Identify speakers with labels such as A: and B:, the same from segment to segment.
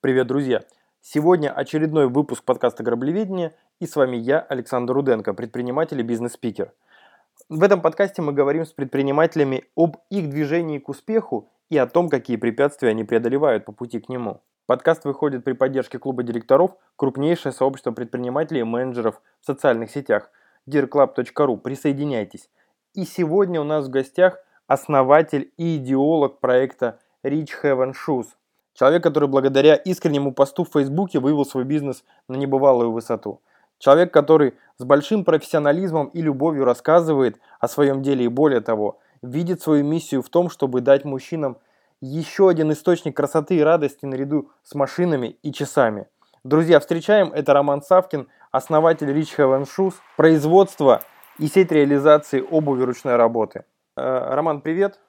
A: Привет, друзья! Сегодня очередной выпуск подкаста «Граблеведение» и с вами я, Александр Руденко, предприниматель и бизнес-спикер. В этом подкасте мы говорим с предпринимателями об их движении к успеху и о том, какие препятствия они преодолевают по пути к нему. Подкаст выходит при поддержке клуба директоров, крупнейшее сообщество предпринимателей и менеджеров в социальных сетях dearclub.ru. Присоединяйтесь. И сегодня у нас в гостях основатель и идеолог проекта Rich Heaven Shoes. Человек, который благодаря искреннему посту в Фейсбуке вывел свой бизнес на небывалую высоту. Человек, который с большим профессионализмом и любовью рассказывает о своем деле и более того, видит свою миссию в том, чтобы дать мужчинам еще один источник красоты и радости наряду с машинами и часами. Друзья, встречаем, это Роман Савкин, основатель Rich Heaven Shoes, производство и сеть реализации обуви ручной работы. Э, Роман, привет.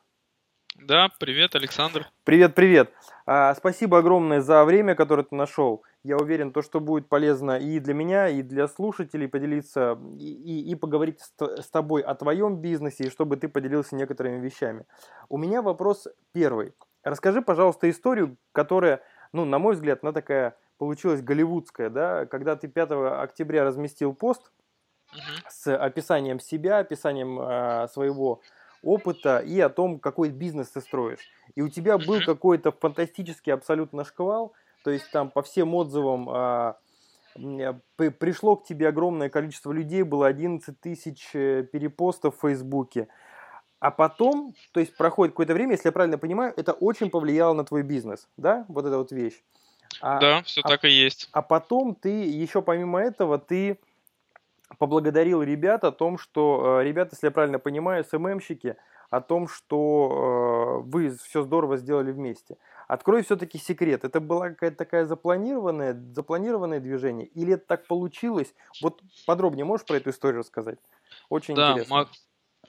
B: Да, привет, Александр.
A: Привет, привет. А, спасибо огромное за время, которое ты нашел. Я уверен, то, что будет полезно и для меня, и для слушателей поделиться, и, и, и поговорить с, с тобой о твоем бизнесе, и чтобы ты поделился некоторыми вещами. У меня вопрос первый. Расскажи, пожалуйста, историю, которая, ну, на мой взгляд, она такая получилась голливудская, да, когда ты 5 октября разместил пост угу. с описанием себя, описанием э, своего опыта и о том, какой бизнес ты строишь. И у тебя был какой-то фантастический абсолютно шквал, то есть там по всем отзывам а, пришло к тебе огромное количество людей, было 11 тысяч э, перепостов в Фейсбуке. А потом, то есть проходит какое-то время, если я правильно понимаю, это очень повлияло на твой бизнес, да, вот эта вот вещь.
B: А, да, все а, так и есть.
A: А потом ты, еще помимо этого, ты поблагодарил ребят о том, что, э, ребята, если я правильно понимаю, СММщики, о том, что э, вы все здорово сделали вместе. Открой все-таки секрет. Это была какая-то такая запланированное, запланированное движение? Или это так получилось? Вот подробнее можешь про эту историю рассказать? Очень
B: да,
A: интересно.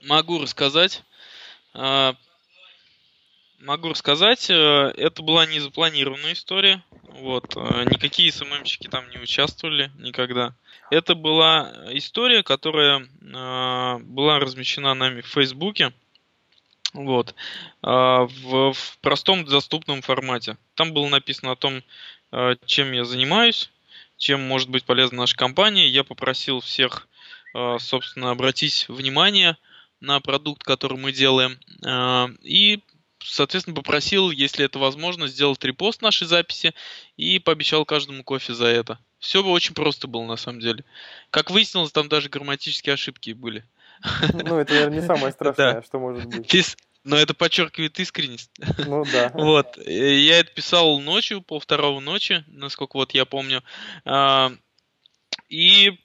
B: могу рассказать. Могу рассказать. Э, это была не запланированная история. Вот. Никакие СММщики там не участвовали никогда. Это была история, которая э, была размещена нами в Фейсбуке. Вот. Э, в, в простом доступном формате. Там было написано о том, э, чем я занимаюсь, чем может быть полезна наша компания. Я попросил всех, э, собственно, обратить внимание на продукт, который мы делаем. Э, и соответственно, попросил, если это возможно, сделать репост нашей записи и пообещал каждому кофе за это. Все бы очень просто было на самом деле. Как выяснилось, там даже грамматические ошибки были.
A: Ну, это, наверное, не самое страшное, да. что может быть.
B: Но это подчеркивает искренность.
A: Ну да.
B: Вот. Я это писал ночью, пол второго ночи, насколько вот я помню. А, и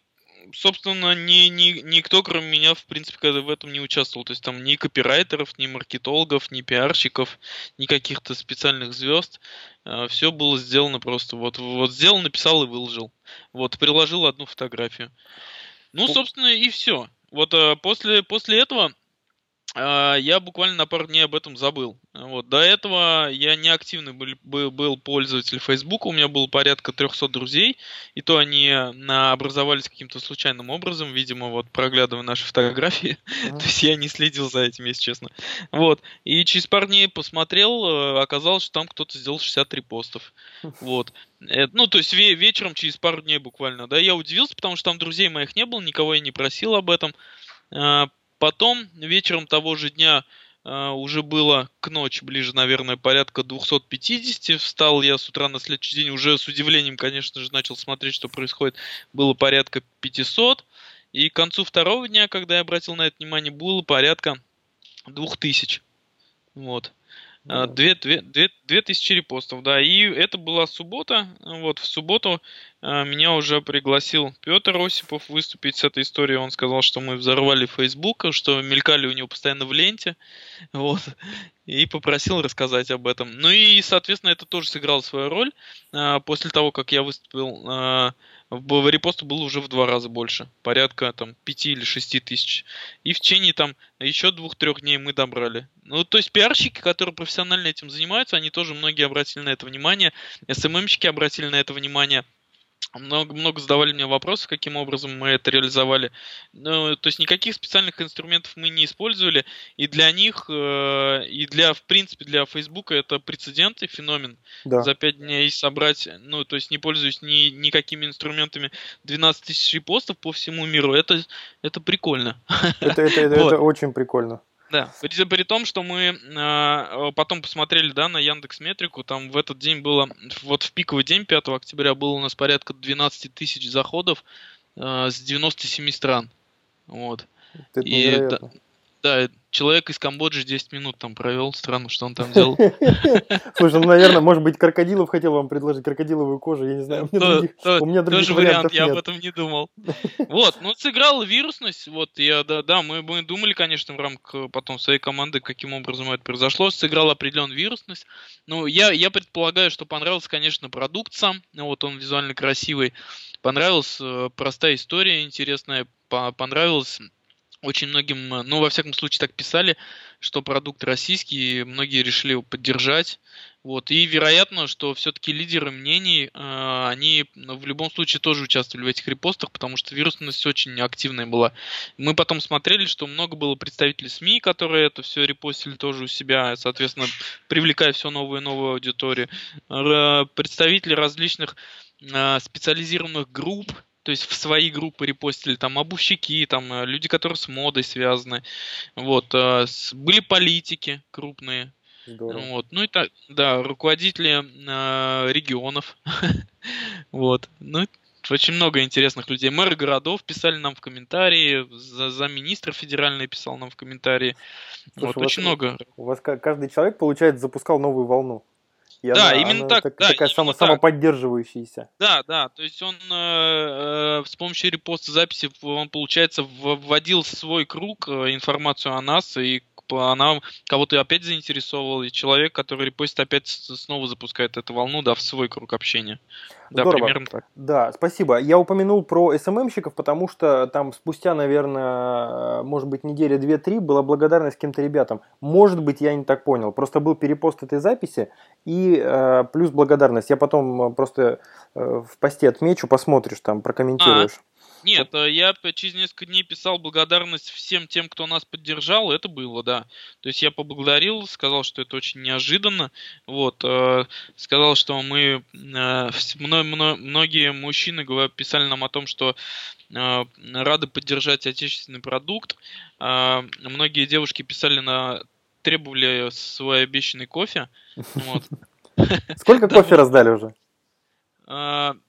B: собственно, ни, ни, никто, кроме меня, в принципе, в этом не участвовал. То есть там ни копирайтеров, ни маркетологов, ни пиарщиков, ни каких-то специальных звезд. А, Все было сделано просто. Вот, вот сделал, написал и выложил. Вот, приложил одну фотографию. Ну, собственно, и все. Вот а, после, после этого я буквально на пару дней об этом забыл. Вот. До этого я не активный был, был пользователь Facebook, у меня было порядка 300 друзей, и то они образовались каким-то случайным образом, видимо, вот проглядывая наши фотографии. То есть я не следил за этим, если честно. Вот. И через пару дней посмотрел, э, оказалось, что там кто-то сделал 63 постов. Вот. Э, ну, то есть вечером, через пару дней буквально, да, я удивился, потому что там друзей моих не было, никого я не просил об этом а, Потом вечером того же дня Uh, уже было к ночи, ближе, наверное, порядка 250. Встал я с утра на следующий день, уже с удивлением, конечно же, начал смотреть, что происходит. Было порядка 500. И к концу второго дня, когда я обратил на это внимание, было порядка 2000. Вот. Две, две тысячи репостов, да. И это была суббота. Вот в субботу меня уже пригласил Петр Осипов выступить с этой историей. Он сказал, что мы взорвали Facebook, что мелькали у него постоянно в ленте. Вот. И попросил рассказать об этом. Ну и, соответственно, это тоже сыграло свою роль. А, после того, как я выступил в репосту было уже в два раза больше, порядка там 5 или 6 тысяч. И в течение там еще двух-трех дней мы добрали. Ну, то есть пиарщики, которые профессионально этим занимаются, они тоже многие обратили на это внимание, СММщики обратили на это внимание. Много, много задавали мне вопросов, каким образом мы это реализовали. Ну, то есть никаких специальных инструментов мы не использовали, и для них, э, и для, в принципе, для Facebook это прецедент и феномен. Да. За пять дней собрать, ну, то есть не пользуясь ни, никакими инструментами, 12 тысяч постов по всему миру, это, это прикольно.
A: Это, это, это, вот. это очень прикольно.
B: Да, при, при том, что мы э, потом посмотрели, да, на Яндекс Метрику, там в этот день было, вот в пиковый день 5 октября было у нас порядка 12 тысяч заходов э, с 97 стран. Вот. Это И да, да, человек из Камбоджи 10 минут там провел. Странно, что он там делал.
A: Слушай, ну, наверное, может быть, крокодилов хотел вам предложить, крокодиловую кожу, я не знаю. У меня, других, у меня других
B: тоже вариант, я об этом не думал. Вот, ну, сыграла вирусность, вот, я, да, да, мы, мы думали, конечно, в рамках потом своей команды, каким образом это произошло, сыграла определенную вирусность. Ну, я, я предполагаю, что понравился, конечно, продукт сам, вот он визуально красивый, понравилась э, простая история интересная, понравилась очень многим, э, ну, во всяком случае, так писали, что продукт российский, многие решили его поддержать. Вот. И вероятно, что все-таки лидеры мнений, э, они в любом случае тоже участвовали в этих репостах, потому что вирусность очень активная была. Мы потом смотрели, что много было представителей СМИ, которые это все репостили тоже у себя, соответственно, привлекая все новую и новую аудиторию. Представители различных э, специализированных групп, то есть в свои группы репостили там обувщики, там э, люди, которые с модой связаны. Вот, э, были политики крупные. Здорово. Вот, ну и так, да, руководители э, регионов. вот, ну очень много интересных людей. Мэры городов писали нам в комментарии, за, за министра федеральный писал нам в комментарии. Слушай, вот, очень много.
A: У вас каждый человек, получается, запускал новую волну.
B: И да, она, именно она так. Так, да,
A: такая само, так. самоподдерживающаяся.
B: Да, да. То есть он э, э, с помощью репоста записи, он, получается, вводил в свой круг э, информацию о нас, и она кого-то опять заинтересовала, и человек, который репостит, опять снова запускает эту волну, да, в свой круг общения.
A: Да, примерно так. Да, спасибо. Я упомянул про СММщиков, потому что там спустя, наверное, может быть, неделя две-три была благодарность каким-то ребятам. Может быть, я не так понял. Просто был перепост этой записи и э, плюс благодарность. Я потом просто э, в посте отмечу, посмотришь там, прокомментируешь. А-а.
B: Нет, э, я через несколько дней писал благодарность всем тем, кто нас поддержал, это было, да. То есть я поблагодарил, сказал, что это очень неожиданно, вот, э, сказал, что мы, э, многие мужчины писали нам о том, что рады поддержать отечественный продукт, многие девушки писали на требовали свой обещанный кофе. Вот.
A: Сколько кофе раздали уже?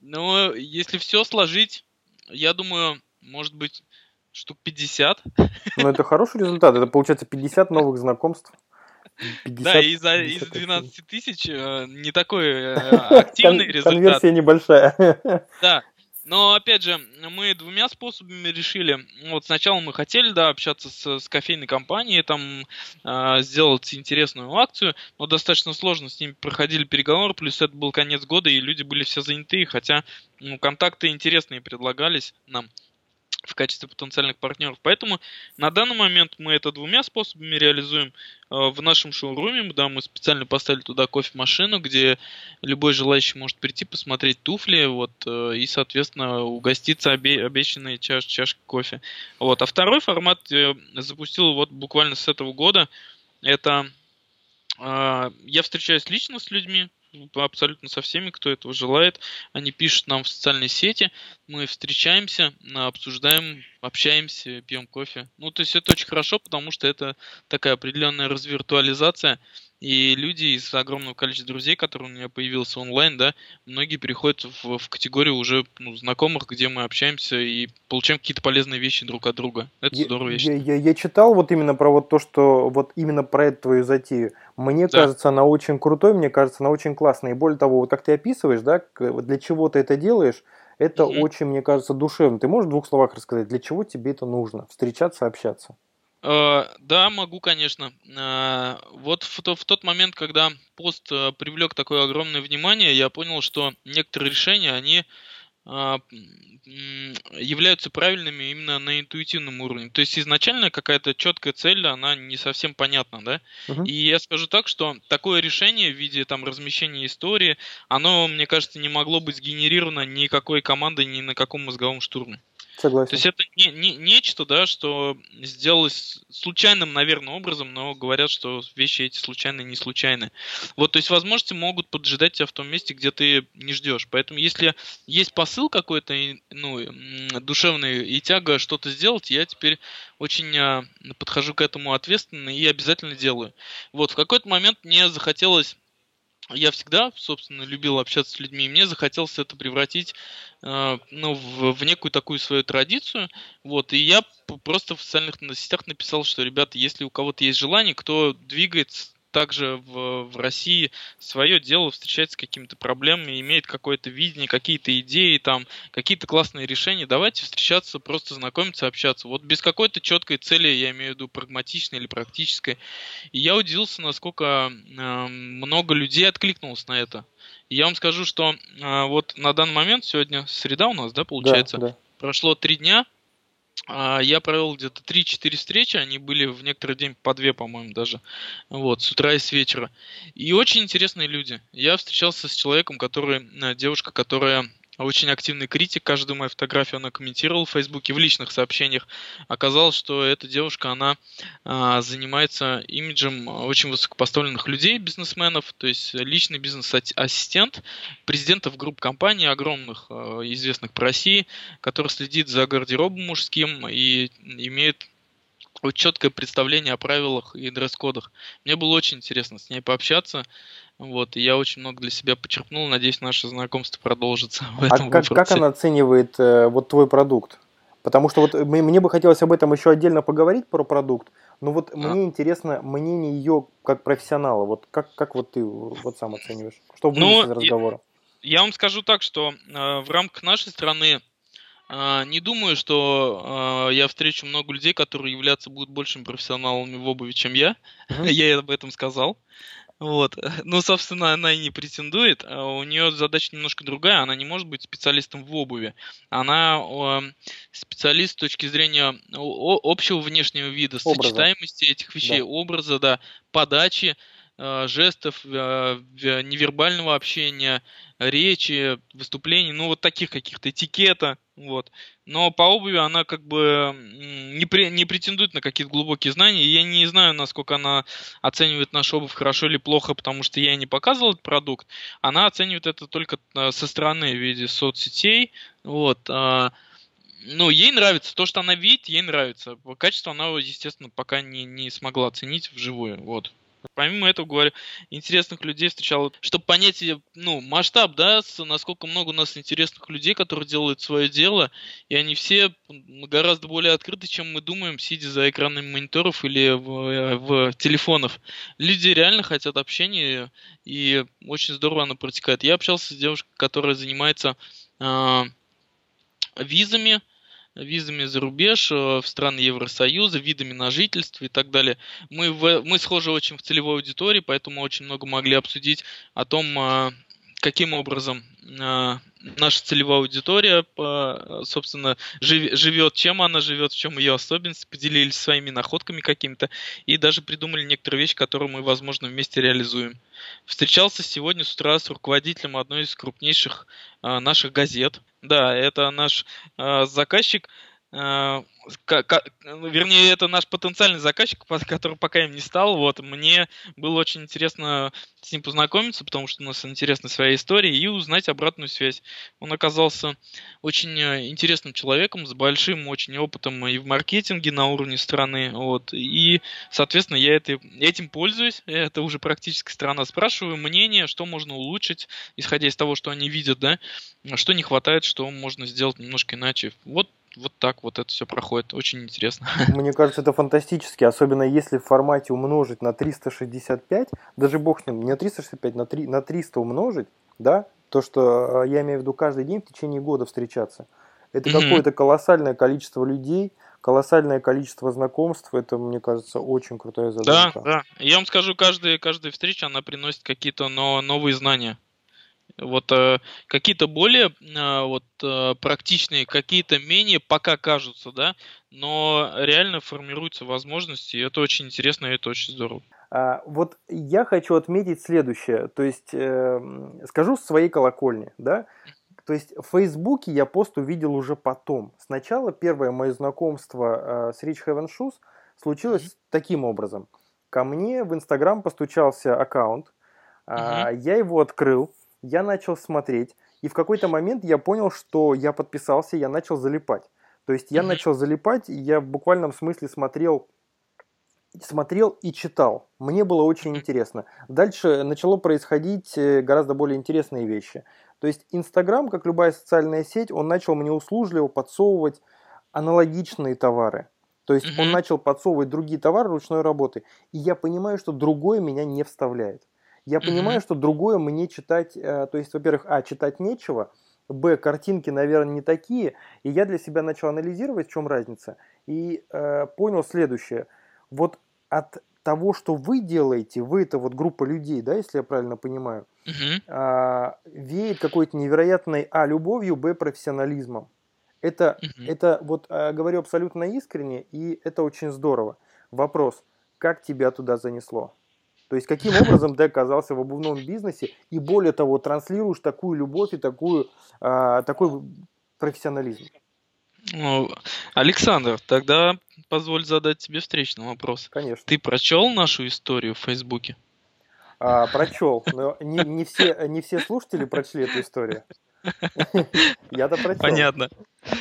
B: Ну, если все сложить, я думаю, может быть, штук 50.
A: Ну, это хороший результат. Это, получается, 50 новых знакомств.
B: 50, да, из, из 12 тысяч э, не такой э, активный Кон- результат.
A: Конверсия небольшая.
B: Да, но, опять же, мы двумя способами решили. Вот сначала мы хотели, да, общаться с, с кофейной компанией, там э, сделать интересную акцию, но достаточно сложно с ними проходили переговоры, плюс это был конец года, и люди были все заняты, хотя ну, контакты интересные предлагались нам в качестве потенциальных партнеров. Поэтому на данный момент мы это двумя способами реализуем. Э, в нашем шоуруме, да, мы специально поставили туда кофемашину, где любой желающий может прийти, посмотреть туфли, вот, э, и, соответственно, угоститься обе- обещанной чаш чашкой кофе. Вот. А второй формат я запустил вот буквально с этого года. Это э, я встречаюсь лично с людьми, абсолютно со всеми, кто этого желает. Они пишут нам в социальные сети, мы встречаемся, обсуждаем, общаемся, пьем кофе. Ну, то есть это очень хорошо, потому что это такая определенная развиртуализация, и люди из огромного количества друзей, которые у меня появился онлайн, да, многие переходят в, в категорию уже ну, знакомых, где мы общаемся и получаем какие-то полезные вещи друг от друга. Это я, здорово,
A: я, я, я, я читал вот именно про вот то, что вот именно про эту твою затею. Мне да. кажется, она очень крутой, мне кажется, она очень классная. И более того, вот как ты описываешь, да, для чего ты это делаешь, это mm-hmm. очень, мне кажется, душевно. Ты можешь в двух словах рассказать, для чего тебе это нужно? Встречаться, общаться.
B: Э, да, могу, конечно. Э, вот в, тот момент, когда пост э, привлек такое огромное внимание, я понял, что некоторые решения, они являются правильными именно на интуитивном уровне. То есть изначально какая-то четкая цель, она не совсем понятна, да? Uh-huh. И я скажу так, что такое решение в виде там размещения истории, оно, мне кажется, не могло быть сгенерировано никакой командой ни на каком мозговом штурме.
A: Согласен.
B: То есть это не, не, нечто, да, что сделалось случайным, наверное, образом, но говорят, что вещи эти случайные, не случайные. Вот, то есть возможности могут поджидать тебя в том месте, где ты не ждешь. Поэтому если есть посыл какой-то, ну, душевный и тяга что-то сделать, я теперь очень а, подхожу к этому ответственно и обязательно делаю. Вот, в какой-то момент мне захотелось я всегда, собственно, любил общаться с людьми, и мне захотелось это превратить э, ну, в, в некую такую свою традицию. Вот, и я просто в социальных сетях написал, что, ребята, если у кого-то есть желание, кто двигается также в, в России свое дело, встречается с какими-то проблемами, имеет какое-то видение, какие-то идеи, там, какие-то классные решения. Давайте встречаться, просто знакомиться, общаться. Вот без какой-то четкой цели, я имею в виду прагматичной или практической. И я удивился, насколько э, много людей откликнулось на это. И я вам скажу, что э, вот на данный момент, сегодня среда у нас, да, получается? Да, да. Прошло три дня, я провел где-то 3-4 встречи, они были в некоторый день по две, по-моему, даже. Вот, с утра и с вечера. И очень интересные люди. Я встречался с человеком, который, э, девушка, которая очень активный критик, каждую мою фотографию она комментировала в Фейсбуке, в личных сообщениях. Оказалось, что эта девушка, она а, занимается имиджем очень высокопоставленных людей, бизнесменов, то есть личный бизнес-ассистент президентов групп компаний огромных, а, известных по России, который следит за гардеробом мужским и имеет вот четкое представление о правилах и дресс-кодах. Мне было очень интересно с ней пообщаться. Вот, и я очень много для себя почерпнул. Надеюсь, наше знакомство продолжится в
A: а этом а как, как она оценивает э, вот твой продукт? Потому что вот мне бы хотелось об этом еще отдельно поговорить про продукт, но вот а. мне интересно мнение ее как профессионала. Вот как, как вот ты вот сам оцениваешь? Что будет ну, из разговора?
B: Я, я вам скажу так, что э, в рамках нашей страны не думаю, что э, я встречу много людей, которые являться будут большими профессионалами в обуви, чем я. Я об этом сказал. Вот. Ну, собственно, она и не претендует. А у нее задача немножко другая. Она не может быть специалистом в обуви. Она э, специалист с точки зрения общего внешнего вида, образа. сочетаемости этих вещей, да. образа, да, подачи жестов, невербального общения, речи, выступлений, ну вот таких каких-то этикета, вот. Но по обуви она как бы не, при, не претендует на какие-то глубокие знания. Я не знаю, насколько она оценивает нашу обувь хорошо или плохо, потому что я не показывал этот продукт. Она оценивает это только э, со стороны в виде соцсетей. Вот. А, ну, ей нравится. То, что она видит, ей нравится. Качество она, естественно, пока не, не смогла оценить вживую. Вот. Помимо этого, говорю, интересных людей встречал, чтобы понять, ну, масштаб, да, насколько много у нас интересных людей, которые делают свое дело, и они все гораздо более открыты, чем мы думаем, сидя за экранами мониторов или в, в телефонах. Люди реально хотят общения, и очень здорово оно протекает. Я общался с девушкой, которая занимается э, визами, визами за рубеж, э, в страны Евросоюза, видами на жительство и так далее. Мы, в, мы схожи очень в целевой аудитории, поэтому очень много могли обсудить о том, э, каким образом э, наша целевая аудитория, собственно, живет, чем она живет, в чем ее особенности, поделились своими находками какими-то и даже придумали некоторые вещи, которые мы, возможно, вместе реализуем. Встречался сегодня с утра с руководителем одной из крупнейших наших газет, да, это наш э, заказчик. Э, ну, вернее, это наш потенциальный заказчик, который пока им не стал. Вот, мне было очень интересно с ним познакомиться, потому что у нас интересна своя история, и узнать обратную связь. Он оказался очень э, интересным человеком, с большим очень опытом и в маркетинге на уровне страны. Вот, и, соответственно, я это, этим пользуюсь. Это уже практически страна. Спрашиваю мнение, что можно улучшить, исходя из того, что они видят, да, что не хватает, что можно сделать немножко иначе. Вот вот так вот это все проходит. Очень интересно.
A: Мне кажется, это фантастически, особенно если в формате умножить на 365, даже бог с ним, не на 365, на, 3, на 300 умножить, да, то, что э, я имею в виду каждый день в течение года встречаться. Это mm-hmm. какое-то колоссальное количество людей, колоссальное количество знакомств. Это, мне кажется, очень крутая задача.
B: Да, да. Я вам скажу, каждая, каждая встреча, она приносит какие-то но, новые знания. Вот э, какие-то более э, вот э, практичные, какие-то менее пока кажутся, да, но реально формируются возможности, и это очень интересно, и это очень здорово.
A: А, вот я хочу отметить следующее, то есть э, скажу с своей колокольни, да, то есть в Фейсбуке я пост увидел уже потом. Сначала первое мое знакомство э, с Rich Heaven Shoes случилось mm-hmm. таким образом. Ко мне в Инстаграм постучался аккаунт, э, я его открыл, я начал смотреть, и в какой-то момент я понял, что я подписался, я начал залипать. То есть я mm-hmm. начал залипать, и я в буквальном смысле смотрел смотрел и читал. Мне было очень интересно. Дальше начало происходить э, гораздо более интересные вещи. То есть Инстаграм, как любая социальная сеть, он начал мне услужливо подсовывать аналогичные товары. То есть mm-hmm. он начал подсовывать другие товары ручной работы. И я понимаю, что другое меня не вставляет. Я mm-hmm. понимаю, что другое мне читать, э, то есть, во-первых, а, читать нечего, б, картинки, наверное, не такие. И я для себя начал анализировать, в чем разница. И э, понял следующее. Вот от того, что вы делаете, вы это вот группа людей, да, если я правильно понимаю, uh-huh. а, веет какой-то невероятной а любовью, б профессионализмом. Это, uh-huh. это вот а, говорю абсолютно искренне, и это очень здорово. Вопрос, как тебя туда занесло? То есть каким образом ты оказался в обувном бизнесе и более того транслируешь такую любовь и такую, а, такой профессионализм?
B: Ну, Александр, тогда позволь задать тебе встречный вопрос.
A: Конечно.
B: Ты прочел нашу историю в Фейсбуке?
A: А, прочел, но не, не, все, не все слушатели прочли эту историю. Я-то прочел.
B: Понятно.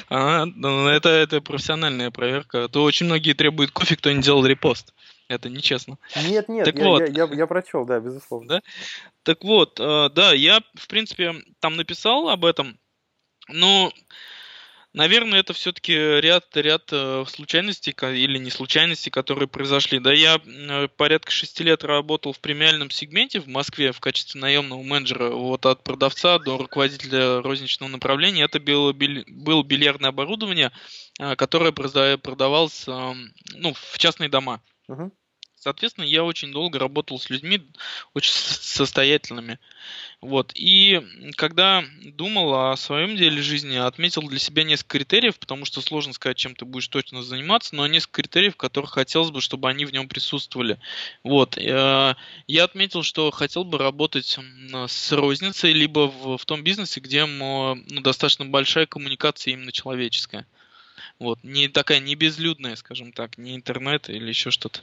B: А, ну, это, это профессиональная проверка. А то очень многие требуют кофе, кто не делал репост. Это нечестно.
A: Нет, нет, так я, вот. я, я, я прочел, да, безусловно.
B: Да? Так вот, э, да, я, в принципе, там написал об этом, но Наверное, это все-таки ряд, ряд э, случайностей или не случайностей, которые произошли. Да, я э, порядка шести лет работал в премиальном сегменте в Москве в качестве наемного менеджера. Вот от продавца до руководителя розничного направления. Это было, было бильярдное оборудование, э, которое продавалось ну, в частные дома. Соответственно, я очень долго работал с людьми очень состоятельными. Вот. И когда думал о своем деле жизни, отметил для себя несколько критериев, потому что сложно сказать, чем ты будешь точно заниматься, но несколько критериев, которых хотелось бы, чтобы они в нем присутствовали. Вот. Э, я отметил, что хотел бы работать с розницей, либо в, в том бизнесе, где ну, достаточно большая коммуникация именно человеческая. Вот, не такая, не безлюдная, скажем так, не интернет или еще что-то.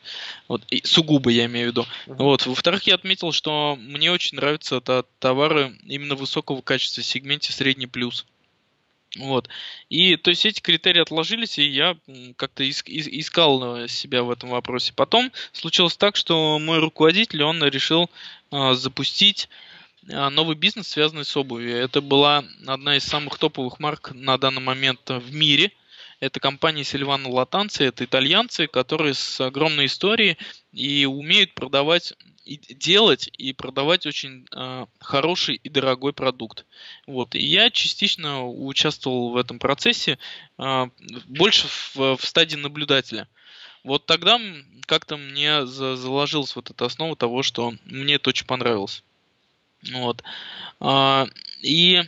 B: Вот, и сугубо я имею в виду. Uh-huh. Вот, во-вторых, я отметил, что мне очень нравятся это товары именно высокого качества в сегменте средний плюс. Вот. И то есть эти критерии отложились, и я как-то искал себя в этом вопросе. Потом случилось так, что мой руководитель, он решил а, запустить а, новый бизнес, связанный с обувью. Это была одна из самых топовых марк на данный момент в мире. Это компания Сильвано Латанци, это итальянцы, которые с огромной историей и умеют продавать и делать и продавать очень э, хороший и дорогой продукт. Вот. И я частично участвовал в этом процессе, э, больше в, в стадии наблюдателя. Вот тогда как-то мне за, заложилась вот эта основа того, что мне это очень понравилось. Вот. А, и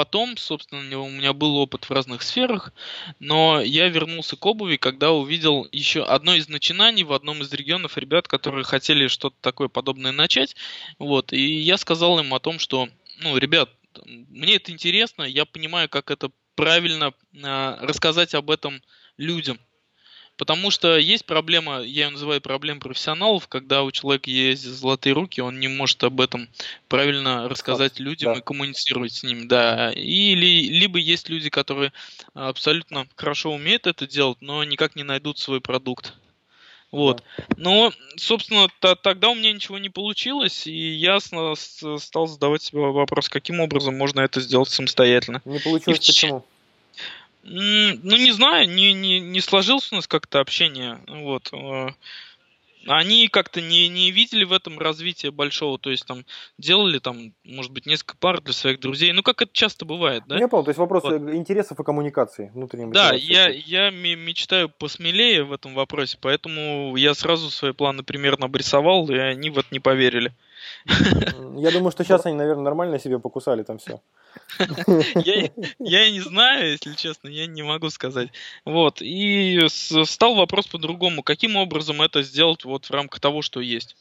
B: Потом, собственно, у меня был опыт в разных сферах, но я вернулся к обуви, когда увидел еще одно из начинаний в одном из регионов ребят, которые хотели что-то такое подобное начать. Вот, и я сказал им о том, что, ну, ребят, мне это интересно, я понимаю, как это правильно э, рассказать об этом людям. Потому что есть проблема, я ее называю проблема профессионалов, когда у человека есть золотые руки, он не может об этом правильно рассказать людям да. и коммуницировать с ними, да. Или либо есть люди, которые абсолютно хорошо умеют это делать, но никак не найдут свой продукт. Вот. Но, собственно, т- тогда у меня ничего не получилось, и я стал задавать себе вопрос, каким образом можно это сделать самостоятельно.
A: Не получилось и почему?
B: Ну, не знаю, не, не, не сложилось у нас как-то общение. Вот. Э, они как-то не, не видели в этом развития большого, то есть там делали там, может быть, несколько пар для своих друзей, ну как это часто бывает, да?
A: Я понял, то есть вопрос вот. интересов и коммуникации внутренней.
B: Да, я, я мечтаю посмелее в этом вопросе, поэтому я сразу свои планы примерно обрисовал, и они вот не поверили.
A: Я думаю, что сейчас они, наверное, нормально себе покусали там все.
B: Я, я не знаю, если честно, я не могу сказать. Вот. И стал вопрос по-другому. Каким образом это сделать вот в рамках того, что есть?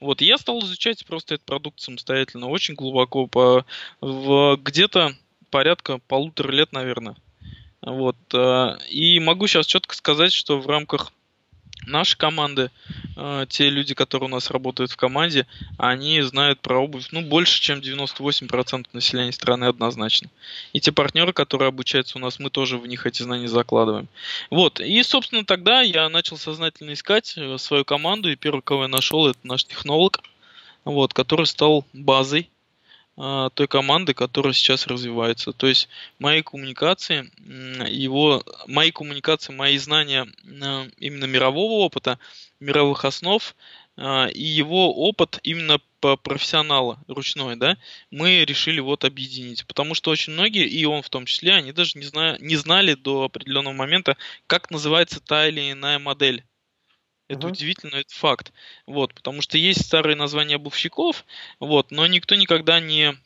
B: Вот, я стал изучать просто этот продукт самостоятельно, очень глубоко, по, в, где-то порядка полутора лет, наверное. Вот, э, и могу сейчас четко сказать, что в рамках нашей команды, э, те люди, которые у нас работают в команде, они знают про обувь, ну, больше, чем 98% населения страны однозначно. И те партнеры, которые обучаются у нас, мы тоже в них эти знания закладываем. Вот, и, собственно, тогда я начал сознательно искать э, свою команду, и первый, кого я нашел, это наш технолог, вот, который стал базой той команды, которая сейчас развивается. То есть мои коммуникации, его, мои коммуникации, мои знания а, именно мирового опыта, мировых основ а, и его опыт именно по профессионала ручной, да, мы решили вот объединить. Потому что очень многие, и он в том числе, они даже не, зна, не знали до определенного момента, как называется та или иная модель это uh-huh. удивительно, это факт. Вот, потому что есть старые названия обувщиков, вот, но никто никогда не,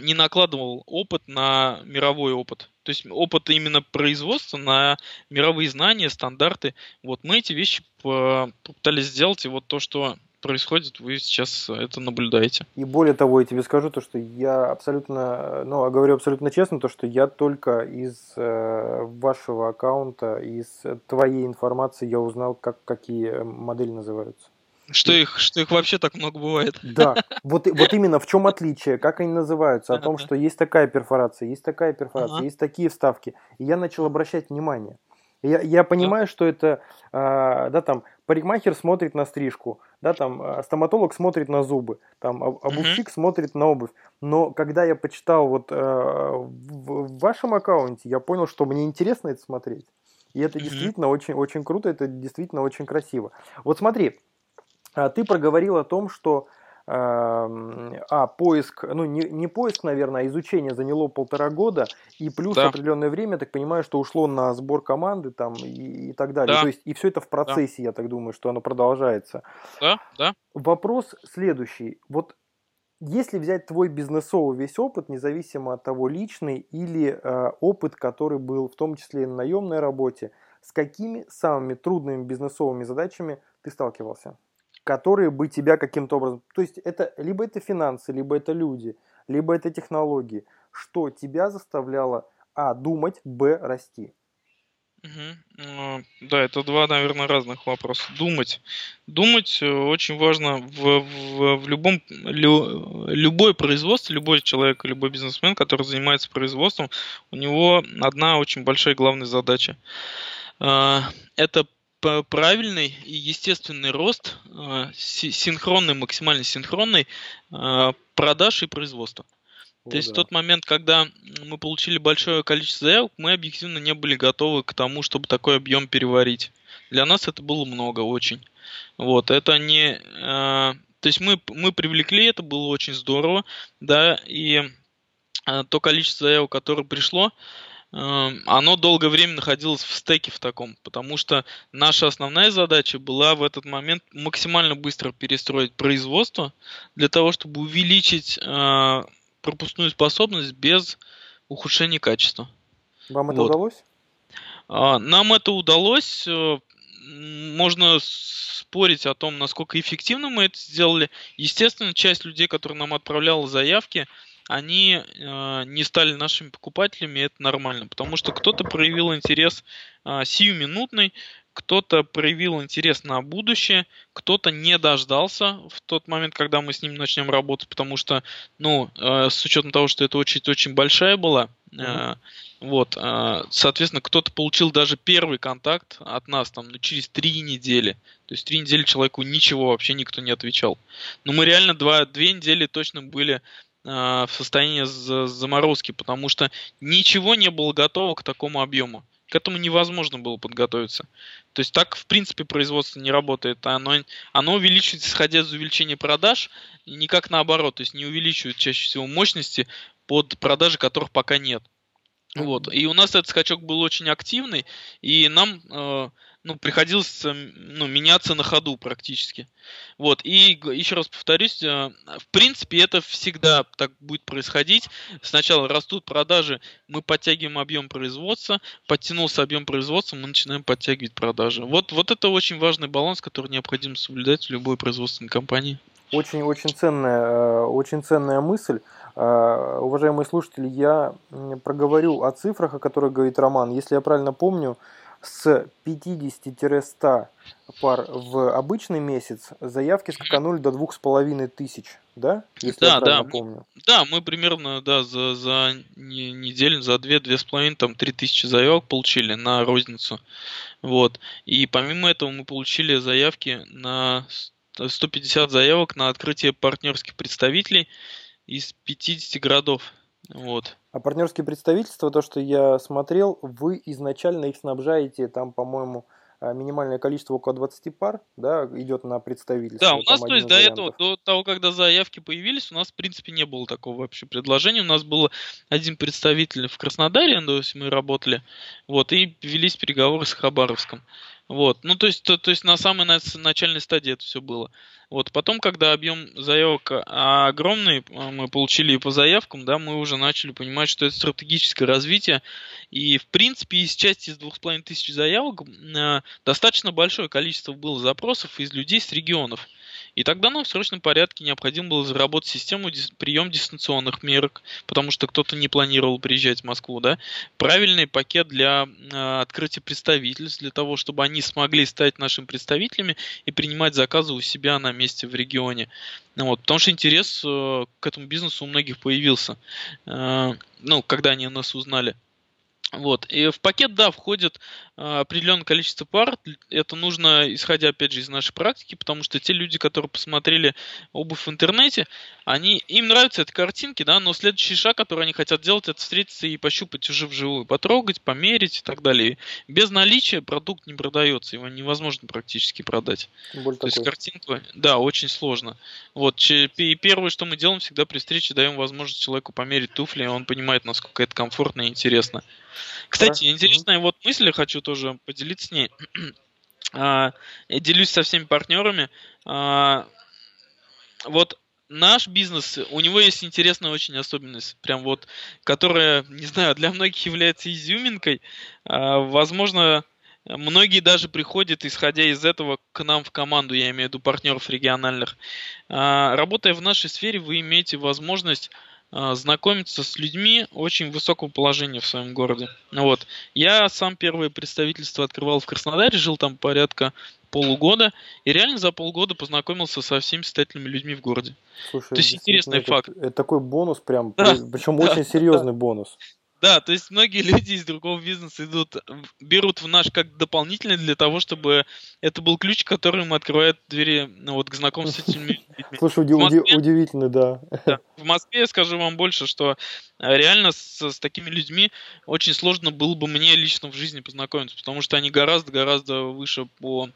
B: не накладывал опыт на мировой опыт. То есть опыт именно производства на мировые знания, стандарты. Вот мы эти вещи попытались сделать, и вот то, что происходит, вы сейчас это наблюдаете.
A: И более того, я тебе скажу то, что я абсолютно, ну, говорю абсолютно честно, то, что я только из э, вашего аккаунта, из твоей информации я узнал, как, какие модели называются.
B: Что их, что их вообще так много бывает.
A: Да, вот, вот именно в чем отличие, как они называются, о том, что есть такая перфорация, есть такая перфорация, есть такие вставки. И я начал обращать внимание. Я, я понимаю, что это, э, да, там, парикмахер смотрит на стрижку, да, там, а, стоматолог смотрит на зубы, там, обувщик uh-huh. смотрит на обувь. Но когда я почитал вот э, в, в вашем аккаунте, я понял, что мне интересно это смотреть. И это uh-huh. действительно очень, очень круто, это действительно очень красиво. Вот смотри, ты проговорил о том, что а, поиск, ну не, не поиск, наверное, а изучение заняло полтора года, и плюс да. определенное время, так понимаю, что ушло на сбор команды там и, и так далее. Да. То есть и все это в процессе, да. я так думаю, что оно продолжается.
B: Да, да.
A: Вопрос следующий. Вот если взять твой бизнесовый весь опыт, независимо от того, личный или э, опыт, который был в том числе и на наемной работе, с какими самыми трудными бизнесовыми задачами ты сталкивался? Которые бы тебя каким-то образом... То есть это либо это финансы, либо это люди, либо это технологии, что тебя заставляло а. думать, б. расти.
B: Угу. Да, это два, наверное, разных вопроса. Думать. Думать э, очень важно в, в, в любом лю, любое производство, любой человек, любой бизнесмен, который занимается производством, у него одна очень большая главная задача. А, это правильный и естественный рост, а, синхронный, максимально синхронный а, продаж и производства. О, То есть да. в тот момент, когда мы получили большое количество заявок, мы объективно не были готовы к тому, чтобы такой объем переварить. Для нас это было много очень. Вот, это не... Э, то есть мы, мы привлекли, это было очень здорово, да, и э, то количество заявок, которое пришло, Эм, оно долгое время находилось в стеке в таком, потому что наша основная задача была в этот момент максимально быстро перестроить производство для того, чтобы увеличить э, пропускную способность без ухудшения качества.
A: Вам это вот. удалось?
B: А, нам это удалось. Э, можно спорить о том, насколько эффективно мы это сделали. Естественно, часть людей, которые нам отправляла заявки, они э, не стали нашими покупателями, это нормально, потому что кто-то проявил интерес э, сиюминутный, кто-то проявил интерес на будущее, кто-то не дождался в тот момент, когда мы с ним начнем работать, потому что, ну, э, с учетом того, что это очередь очень большая была, э, вот, э, соответственно, кто-то получил даже первый контакт от нас там ну, через три недели. То есть три недели человеку ничего вообще никто не отвечал. Но мы реально два, две недели точно были в состоянии заморозки, потому что ничего не было готово к такому объему. К этому невозможно было подготовиться. То есть так, в принципе, производство не работает. Оно, оно увеличивается, исходя из увеличения продаж, никак наоборот. То есть не увеличивает чаще всего мощности под продажи, которых пока нет. Вот. И у нас этот скачок был очень активный, и нам, э, ну, приходилось ну, меняться на ходу практически. Вот, и еще раз повторюсь, э, в принципе, это всегда так будет происходить. Сначала растут продажи, мы подтягиваем объем производства, подтянулся объем производства, мы начинаем подтягивать продажи. Вот, вот это очень важный баланс, который необходимо соблюдать в любой производственной компании.
A: Очень-очень ценная, э, очень ценная мысль. Э, уважаемые слушатели, я проговорю о цифрах, о которых говорит Роман. Если я правильно помню, с 50-100 пар в обычный месяц заявки скаканули до двух с половиной тысяч, да?
B: Если да, я да, помню. Да, мы примерно, да, за, за неделю, за две, две с половиной, там, три тысячи заявок получили на розницу. Вот. И помимо этого мы получили заявки на 150 заявок на открытие партнерских представителей из 50 городов. Вот.
A: А партнерские представительства, то, что я смотрел, вы изначально их снабжаете, там, по-моему, а, минимальное количество около 20 пар, да, идет на представительство.
B: Да, у нас, то есть, до этого, до того, когда заявки появились, у нас, в принципе, не было такого вообще предложения. У нас был один представитель в Краснодаре, то есть мы работали, вот, и велись переговоры с Хабаровском. Вот, ну то есть, то, то есть на самой начальной стадии это все было. Вот, потом, когда объем заявок а, огромный, а, мы получили по заявкам, да, мы уже начали понимать, что это стратегическое развитие. И, в принципе, из части из двух с половиной тысяч заявок а, достаточно большое количество было запросов из людей с регионов. И тогда нам в срочном порядке необходимо было заработать систему прием дистанционных мерок, потому что кто-то не планировал приезжать в Москву, да, правильный пакет для э, открытия представительств, для того, чтобы они смогли стать нашими представителями и принимать заказы у себя на месте в регионе. Вот, потому что интерес э, к этому бизнесу у многих появился, э, ну, когда они нас узнали. Вот. И в пакет, да, входит э, определенное количество пар. Это нужно, исходя, опять же, из нашей практики, потому что те люди, которые посмотрели обувь в интернете, они, им нравятся эти картинки, да, но следующий шаг, который они хотят делать, это встретиться и пощупать уже вживую, потрогать, померить и так далее. Без наличия продукт не продается, его невозможно практически продать. Боль То такой. есть картинку, да, очень сложно. Вот, и первое, что мы делаем, всегда при встрече даем возможность человеку померить туфли, и он понимает, насколько это комфортно и интересно. Кстати, да? интересная вот мысль, хочу тоже поделиться с ней. А, я делюсь со всеми партнерами. А, вот наш бизнес, у него есть интересная очень особенность, прям вот, которая, не знаю, для многих является изюминкой. А, возможно, многие даже приходят, исходя из этого, к нам в команду, я имею в виду партнеров региональных. Работая в нашей сфере, вы имеете возможность знакомиться с людьми очень высокого положения в своем городе. Вот. Я сам первое представительство открывал в Краснодаре, жил там порядка полугода, и реально за полгода познакомился со всеми состоятельными людьми в городе. Слушай, То есть интересный
A: это,
B: факт.
A: Это такой бонус прям, да, причем да, очень серьезный да. бонус.
B: Да, то есть многие люди из другого бизнеса идут, берут в наш как дополнительный для того, чтобы это был ключ, который им открывает двери ну, вот, к знакомству с этими людьми.
A: Слушай, уди- Москве, удивительно, да.
B: да. В Москве я скажу вам больше, что э, реально с, с такими людьми очень сложно было бы мне лично в жизни познакомиться, потому что они гораздо-гораздо выше по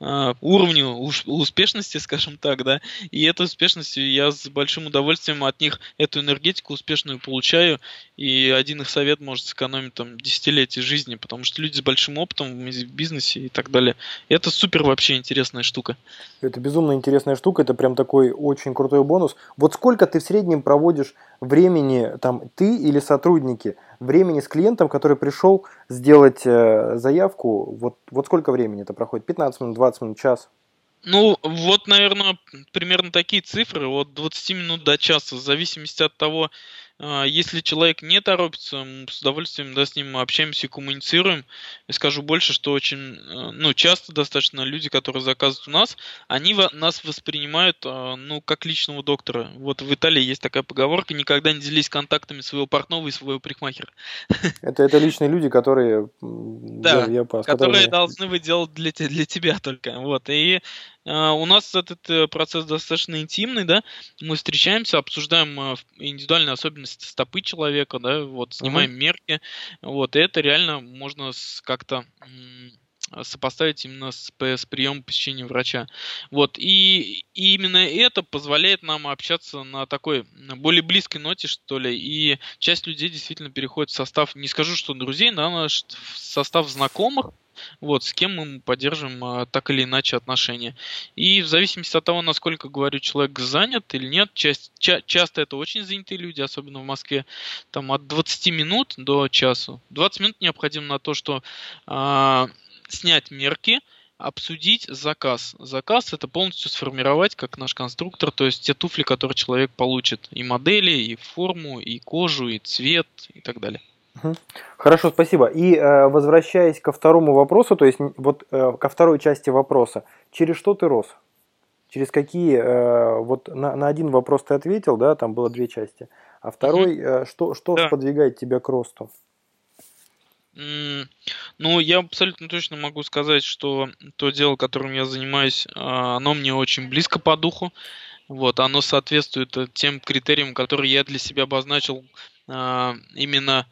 B: э, уровню уж, успешности, скажем так, да, и этой успешностью я с большим удовольствием от них эту энергетику успешную получаю, и один совет может сэкономить там десятилетия жизни, потому что люди с большим опытом в бизнесе и так далее. И это супер вообще интересная штука.
A: Это безумно интересная штука, это прям такой очень крутой бонус. Вот сколько ты в среднем проводишь времени, там, ты или сотрудники, времени с клиентом, который пришел сделать э, заявку, вот, вот сколько времени это проходит? 15 минут, 20 минут, час?
B: Ну, вот, наверное, примерно такие цифры, от 20 минут до часа, в зависимости от того, если человек не торопится, мы с удовольствием да, с ним общаемся и коммуницируем. Я скажу больше, что очень э, ну, часто достаточно люди, которые заказывают у нас, они нас воспринимают а, ну, как личного доктора. Вот в Италии есть такая поговорка, никогда не делись контактами своего портного и своего парикмахера.
A: Это, это личные люди, которые...
B: Да, я, я которые которые должны вы делать для, для тебя только. Вот. И а, у нас этот э, процесс достаточно интимный, да, мы встречаемся, обсуждаем э, индивидуальные особенности стопы человека, да, вот, снимаем uh-huh. мерки, вот, и это реально можно как-то сопоставить именно с, с приемом посещения врача. Вот, и, и именно это позволяет нам общаться на такой на более близкой ноте, что ли, и часть людей действительно переходит в состав, не скажу, что друзей, но в состав знакомых, вот, с кем мы поддержим а, так или иначе отношения. И в зависимости от того, насколько, говорю, человек занят или нет, часть, ча, часто это очень занятые люди, особенно в Москве, там от 20 минут до часу. 20 минут необходимо на то, что а, снять мерки, обсудить заказ. Заказ это полностью сформировать как наш конструктор, то есть те туфли, которые человек получит, и модели, и форму, и кожу, и цвет, и так далее.
A: Хорошо, спасибо. И э, возвращаясь ко второму вопросу, то есть вот э, ко второй части вопроса, через что ты рос? Через какие, э, вот на, на один вопрос ты ответил, да, там было две части, а второй, э, что, что да. сподвигает тебя к росту?
B: Ну, я абсолютно точно могу сказать, что то дело, которым я занимаюсь, а, оно мне очень близко по духу. Вот, оно соответствует э, тем критериям, которые я для себя обозначил а, именно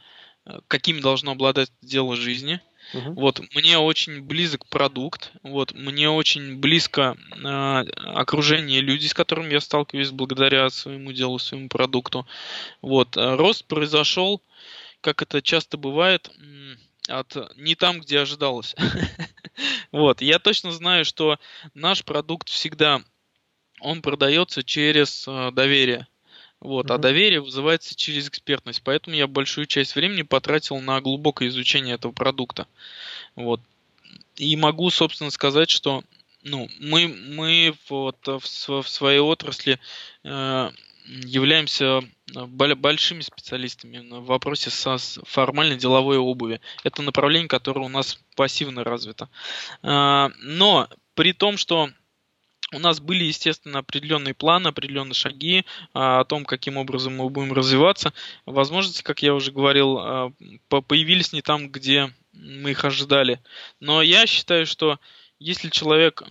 B: каким должно обладать дело жизни. Uh-huh. Вот, мне очень близок продукт, вот, мне очень близко э, окружение людей, с которыми я сталкиваюсь благодаря своему делу, своему продукту. Вот, рост произошел как это часто бывает, от не там, где ожидалось. вот, я точно знаю, что наш продукт всегда он продается через э, доверие. Вот, mm-hmm. а доверие вызывается через экспертность. Поэтому я большую часть времени потратил на глубокое изучение этого продукта. Вот. И могу, собственно, сказать, что ну, мы, мы вот в, в своей отрасли э, являемся э, большими специалистами в вопросе со формальной деловой обуви. Это направление, которое у нас пассивно развито. А, но при том, что у нас были, естественно, определенные планы, определенные шаги а, о том, каким образом мы будем развиваться. Возможности, как я уже говорил, а, появились не там, где мы их ожидали. Но я считаю, что если человек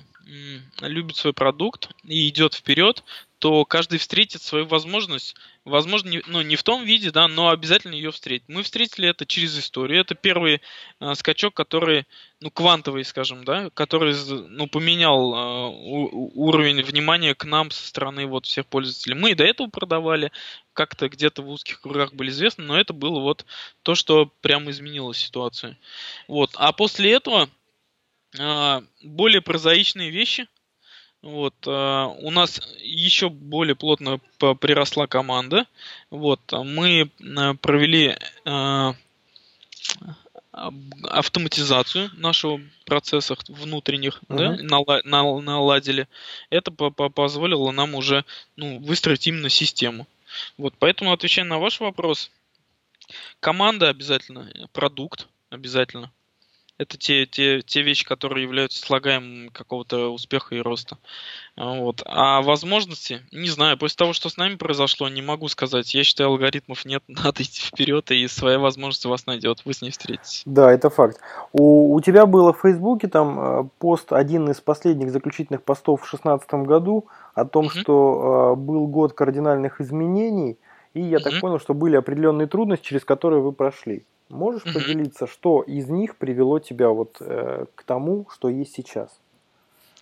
B: любит свой продукт и идет вперед, то каждый встретит свою возможность, возможно, не, ну, не в том виде, да, но обязательно ее встретит. Мы встретили это через историю. Это первый э, скачок, который, ну, квантовый, скажем, да, который, ну, поменял э, уровень внимания к нам со стороны вот всех пользователей. Мы и до этого продавали, как-то где-то в узких кругах были известны, но это было вот то, что прямо изменило ситуацию. Вот. А после этого э, более прозаичные вещи – вот, э, у нас еще более плотно приросла команда. Вот, мы э, провели э, автоматизацию нашего процессов внутренних, uh-huh. да, наладили. Это позволило нам уже ну, выстроить именно систему. Вот, поэтому отвечая на ваш вопрос, команда обязательно, продукт обязательно. Это те, те, те вещи, которые являются слагаемым какого-то успеха и роста. Вот. А возможности, не знаю, после того, что с нами произошло, не могу сказать. Я считаю, алгоритмов нет, надо идти вперед, и своя возможность вас найдет, вы с ней встретитесь.
A: Да, это факт. У, у тебя было в Фейсбуке там э, пост, один из последних заключительных постов в 2016 году о том, mm-hmm. что э, был год кардинальных изменений, и я mm-hmm. так понял, что были определенные трудности, через которые вы прошли. Можешь угу. поделиться, что из них привело тебя вот э, к тому, что есть сейчас?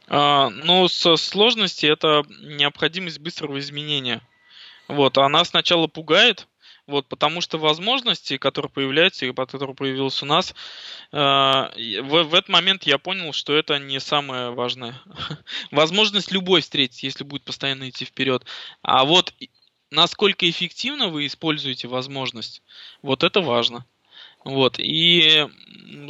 B: А, ну, со сложности это необходимость быстрого изменения. Вот, она сначала пугает, вот, потому что возможности, которые появляются и которые появились у нас, э, в, в этот момент я понял, что это не самое важное. Возможность любой встретить, если будет постоянно идти вперед. А вот насколько эффективно вы используете возможность, вот это важно. Вот. И,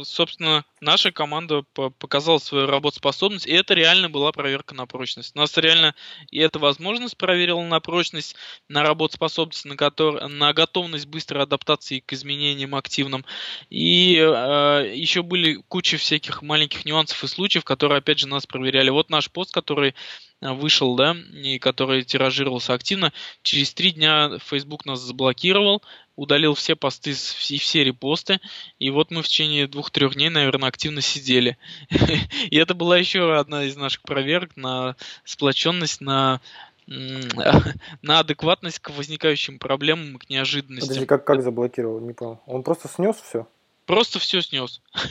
B: собственно, наша команда показала свою работоспособность, и это реально была проверка на прочность. Нас реально и эта возможность проверила на прочность, на работоспособность, на, котор... на готовность быстрой адаптации к изменениям активным. И э, еще были куча всяких маленьких нюансов и случаев, которые, опять же, нас проверяли. Вот наш пост, который вышел, да, и который тиражировался активно, через три дня Facebook нас заблокировал, удалил все посты и все репосты. И вот мы в течение двух-трех дней, наверное, активно сидели. И это была еще одна из наших проверок на сплоченность, на на адекватность к возникающим проблемам, к неожиданностям.
A: Подожди, как, как заблокировал? Не понял. Он просто снес все?
B: Просто все снес.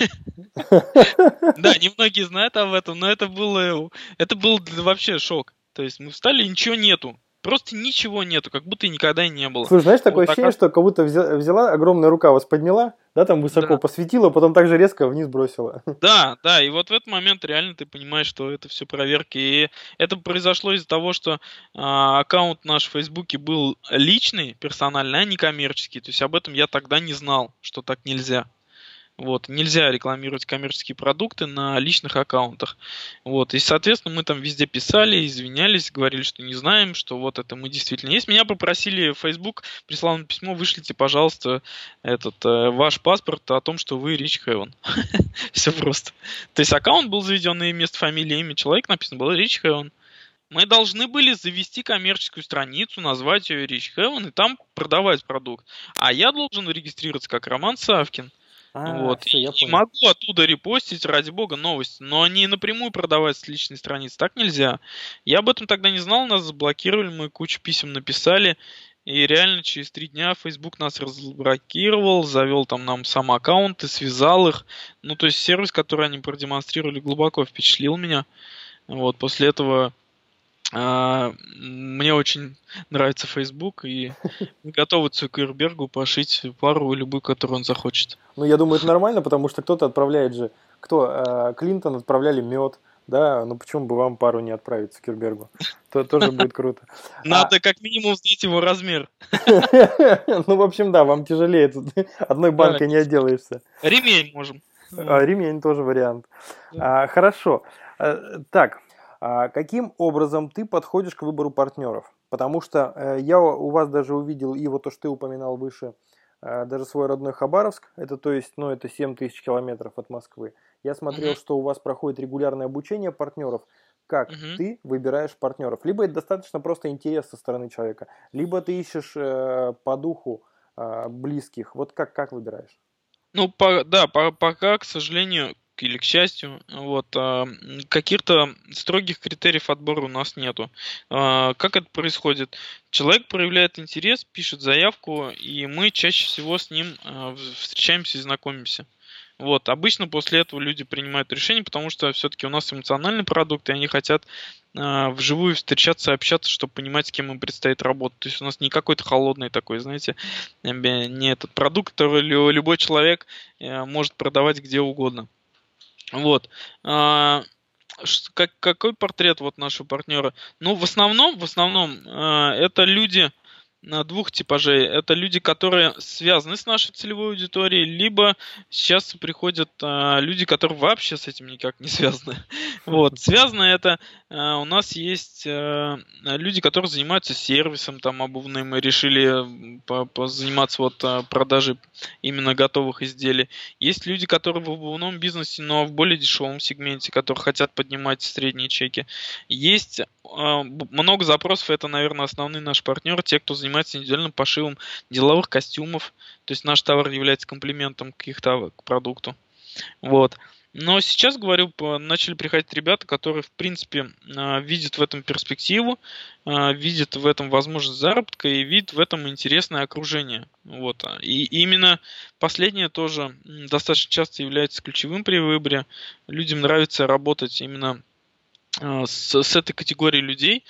B: Да, немногие знают об этом, но это было, это был вообще шок. То есть мы встали, ничего нету. Просто ничего нету, как будто и никогда и не было.
A: Слушай, знаешь, такое вот ощущение, так... что как будто взяла, огромная рука вас подняла, да, там высоко да. посветила, потом так же резко вниз бросила.
B: Да, да, и вот в этот момент реально ты понимаешь, что это все проверки. И это произошло из-за того, что а, аккаунт наш в Фейсбуке был личный, персональный, а не коммерческий. То есть об этом я тогда не знал, что так нельзя. Вот, нельзя рекламировать коммерческие продукты на личных аккаунтах. Вот, и, соответственно, мы там везде писали, извинялись, говорили, что не знаем, что вот это мы действительно есть. Меня попросили Facebook, прислал мне письмо, вышлите, пожалуйста, этот э, ваш паспорт о том, что вы Рич Хевен. Все просто. То есть аккаунт был заведен на место, фамилия, имя человека написано было Рич Хевен. Мы должны были завести коммерческую страницу, назвать ее Rich Heaven и там продавать продукт. А я должен регистрироваться как Роман Савкин. А, вот. Все, я и могу оттуда репостить, ради бога, новости, но не напрямую продавать с личной страницы. Так нельзя. Я об этом тогда не знал, нас заблокировали, мы кучу писем написали. И реально через три дня Facebook нас разблокировал, завел там нам сам аккаунт и связал их. Ну, то есть сервис, который они продемонстрировали, глубоко впечатлил меня. Вот, после этого мне очень нравится Facebook, и мы готовы Цукербергу пошить пару любую, которую он захочет.
A: Ну, я думаю, это нормально, потому что кто-то отправляет же... Кто? А, Клинтон отправляли мед, да, ну почему бы вам пару не отправить Цукербергу? То тоже будет круто.
B: Надо а... как минимум знать его размер.
A: Ну, в общем, да, вам тяжелее, тут одной банкой не отделаешься.
B: Ремень можем.
A: ремень тоже вариант. Хорошо. Э, так, а каким образом ты подходишь к выбору партнеров? Потому что э, я у вас даже увидел, и вот то, что ты упоминал выше, э, даже свой родной Хабаровск, это то есть, ну, это 7 тысяч километров от Москвы. Я смотрел, что у вас проходит регулярное обучение партнеров. Как mm-hmm. ты выбираешь партнеров? Либо это достаточно просто интерес со стороны человека, либо ты ищешь э, по духу э, близких. Вот как, как выбираешь?
B: Ну, по, да, по, пока, к сожалению, или к счастью, вот, а, каких-то строгих критериев отбора у нас нету. А, как это происходит? Человек проявляет интерес, пишет заявку, и мы чаще всего с ним а, встречаемся и знакомимся. Вот, обычно после этого люди принимают решение, потому что все-таки у нас эмоциональный продукт, и они хотят вживую встречаться, общаться, чтобы понимать, с кем им предстоит работать. То есть у нас не какой-то холодный такой, знаете, не этот продукт, который любой человек э, может продавать где угодно. Вот. А, как, какой портрет вот нашего партнера? Ну, в основном, в основном, а, это люди, двух типажей. Это люди, которые связаны с нашей целевой аудиторией, либо сейчас приходят а, люди, которые вообще с этим никак не связаны. Вот. Связано это, а, у нас есть а, люди, которые занимаются сервисом там обувным, мы решили заниматься вот а, продажей именно готовых изделий. Есть люди, которые в обувном бизнесе, но в более дешевом сегменте, которые хотят поднимать средние чеки. Есть много запросов, это, наверное, основные наши партнеры, те, кто занимается индивидуальным пошивом деловых костюмов. То есть наш товар является комплиментом к их товару, к продукту. Вот. Но сейчас, говорю, начали приходить ребята, которые, в принципе, а, видят в этом перспективу, а, видят в этом возможность заработка и видят в этом интересное окружение. Вот. И именно последнее тоже достаточно часто является ключевым при выборе. Людям нравится работать именно а, с, с этой категорией людей.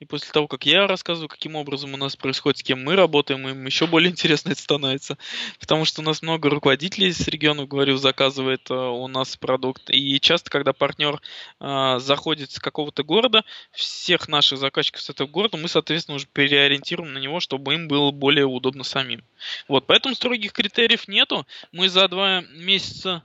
B: И после того, как я рассказываю, каким образом у нас происходит, с кем мы работаем, им еще более интересно это становится. Потому что у нас много руководителей с регионов, говорю, заказывает э, у нас продукт. И часто, когда партнер э, заходит с какого-то города, всех наших заказчиков с этого города, мы, соответственно, уже переориентируем на него, чтобы им было более удобно самим. Вот, поэтому строгих критериев нету. Мы за два месяца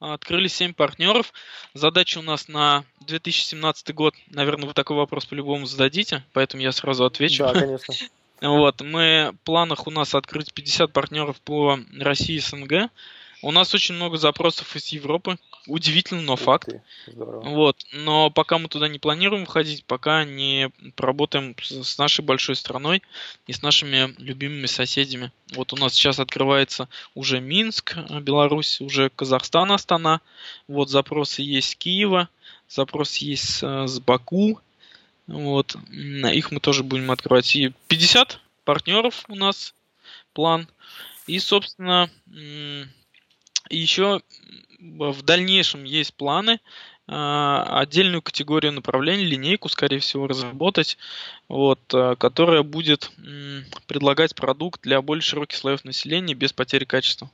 B: Открыли 7 партнеров. Задача у нас на 2017 год, наверное, вы такой вопрос по-любому зададите, поэтому я сразу отвечу.
A: Да, конечно.
B: Вот, мы в планах у нас открыть 50 партнеров по России и СНГ. У нас очень много запросов из Европы. Удивительно, но факт. Вот. Но пока мы туда не планируем входить, пока не работаем с нашей большой страной и с нашими любимыми соседями. Вот у нас сейчас открывается уже Минск, Беларусь, уже Казахстан, Астана. Вот запросы есть с Киева, запрос есть с Баку. Вот. Их мы тоже будем открывать. И 50 партнеров у нас план. И, собственно, еще в дальнейшем есть планы отдельную категорию направлений, линейку, скорее всего, разработать, вот, которая будет предлагать продукт для более широких слоев населения без потери качества.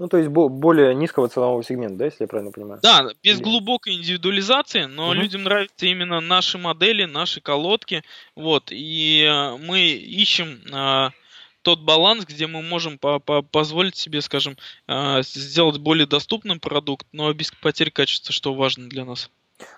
A: Ну, то есть более низкого ценового сегмента, да, если я правильно понимаю?
B: Да, без Или... глубокой индивидуализации, но угу. людям нравятся именно наши модели, наши колодки. Вот, и э, мы ищем э, тот баланс, где мы можем по -по позволить себе, скажем, э, сделать более доступным продукт, но без потери качества, что важно для нас.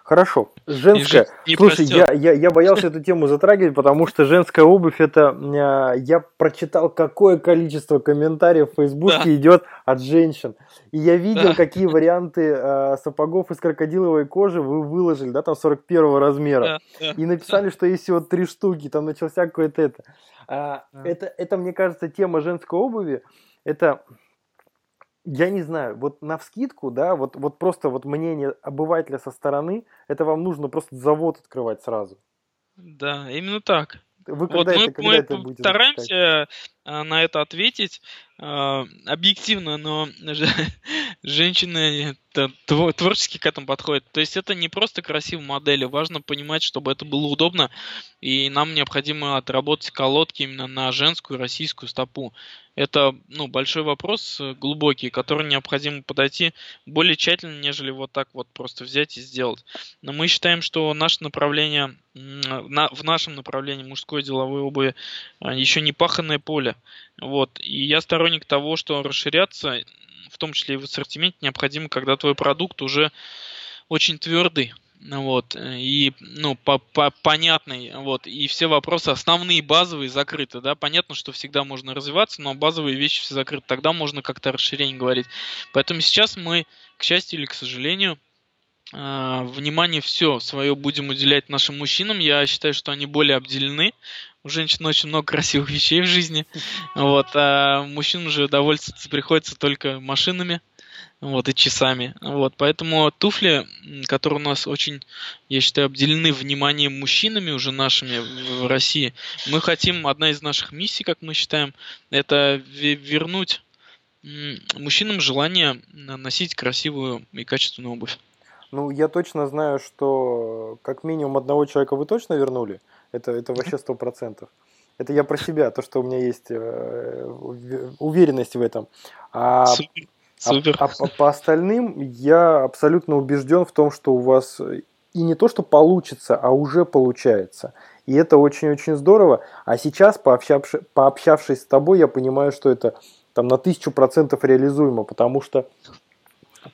A: Хорошо. Женская. Не Слушай, я, я, я боялся эту тему затрагивать, потому что женская обувь это. Э, я прочитал, какое количество комментариев в Фейсбуке да. идет от женщин. И я видел, да. какие варианты э, сапогов из крокодиловой кожи вы выложили, да, там 41 размера. Да, да, и написали, да. что есть всего три штуки, там начался какое-то это. А, да. это. Это, мне кажется, тема женской обуви. Это я не знаю, вот на вскидку, да, вот, вот просто вот мнение обывателя со стороны, это вам нужно просто завод открывать сразу.
B: Да, именно так. Вы вот это, мы, когда мы это будете стараемся запускать? на это ответить э, объективно, но женщины творчески к этому подходят. То есть это не просто красивые модели, важно понимать, чтобы это было удобно, и нам необходимо отработать колодки именно на женскую российскую стопу. Это ну, большой вопрос, э, глубокий, который необходимо подойти более тщательно, нежели вот так вот просто взять и сделать. Но мы считаем, что наше направление, на, в нашем направлении мужской деловой обуви а, еще не паханное поле. Вот. И я сторонник того, что расширяться, в том числе и в ассортименте, необходимо, когда твой продукт уже очень твердый, вот, и, ну, по, по, понятный, вот, и все вопросы основные, базовые закрыты, да, понятно, что всегда можно развиваться, но базовые вещи все закрыты, тогда можно как-то о расширении говорить. Поэтому сейчас мы, к счастью или к сожалению, э, внимание все свое будем уделять нашим мужчинам. Я считаю, что они более обделены. У женщин очень много красивых вещей в жизни. Вот, а мужчинам же довольствоваться приходится только машинами вот, и часами. Вот, поэтому туфли, которые у нас очень, я считаю, обделены вниманием мужчинами уже нашими в России, мы хотим, одна из наших миссий, как мы считаем, это вернуть мужчинам желание носить красивую и качественную обувь.
A: Ну, я точно знаю, что как минимум одного человека вы точно вернули. Это, это вообще сто процентов. Это я про себя, то, что у меня есть э, уверенность в этом. А Супер. Супер. А, а по остальным я абсолютно убежден в том, что у вас и не то, что получится, а уже получается. И это очень-очень здорово. А сейчас, пообщавшись, пообщавшись с тобой, я понимаю, что это там на тысячу процентов реализуемо, потому что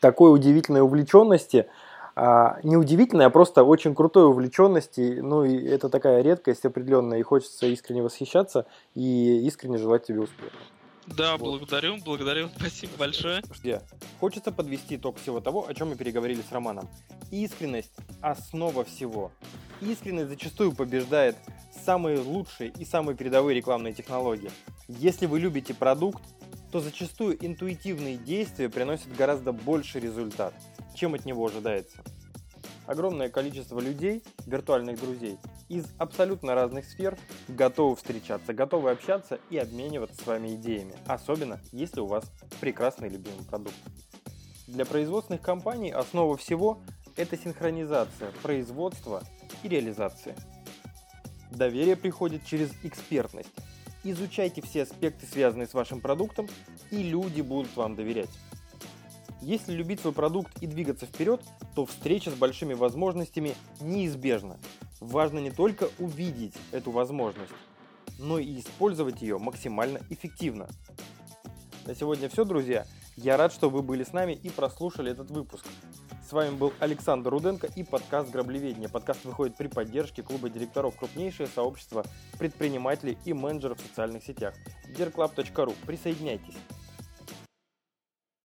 A: такой удивительной увлеченности, а, не удивительной, а просто очень крутой увлеченности, ну и это такая редкость определенная, и хочется искренне восхищаться и искренне желать тебе успеха.
B: Да, вот. благодарю, благодарю, спасибо большое.
A: Где? Хочется подвести итог всего того, о чем мы переговорили с Романом. Искренность – основа всего. Искренность зачастую побеждает самые лучшие и самые передовые рекламные технологии. Если вы любите продукт, то зачастую интуитивные действия приносят гораздо больше результат, чем от него ожидается огромное количество людей, виртуальных друзей, из абсолютно разных сфер готовы встречаться, готовы общаться и обмениваться с вами идеями, особенно если у вас прекрасный любимый продукт. Для производственных компаний основа всего – это синхронизация производства и реализации. Доверие приходит через экспертность. Изучайте все аспекты, связанные с вашим продуктом, и люди будут вам доверять. Если любить свой продукт и двигаться вперед, то встреча с большими возможностями неизбежна. Важно не только увидеть эту возможность, но и использовать ее максимально эффективно. На сегодня все, друзья. Я рад, что вы были с нами и прослушали этот выпуск. С вами был Александр Руденко и подкаст «Граблеведение». Подкаст выходит при поддержке клуба директоров крупнейшее сообщество предпринимателей и менеджеров в социальных сетях. dearclub.ru. Присоединяйтесь.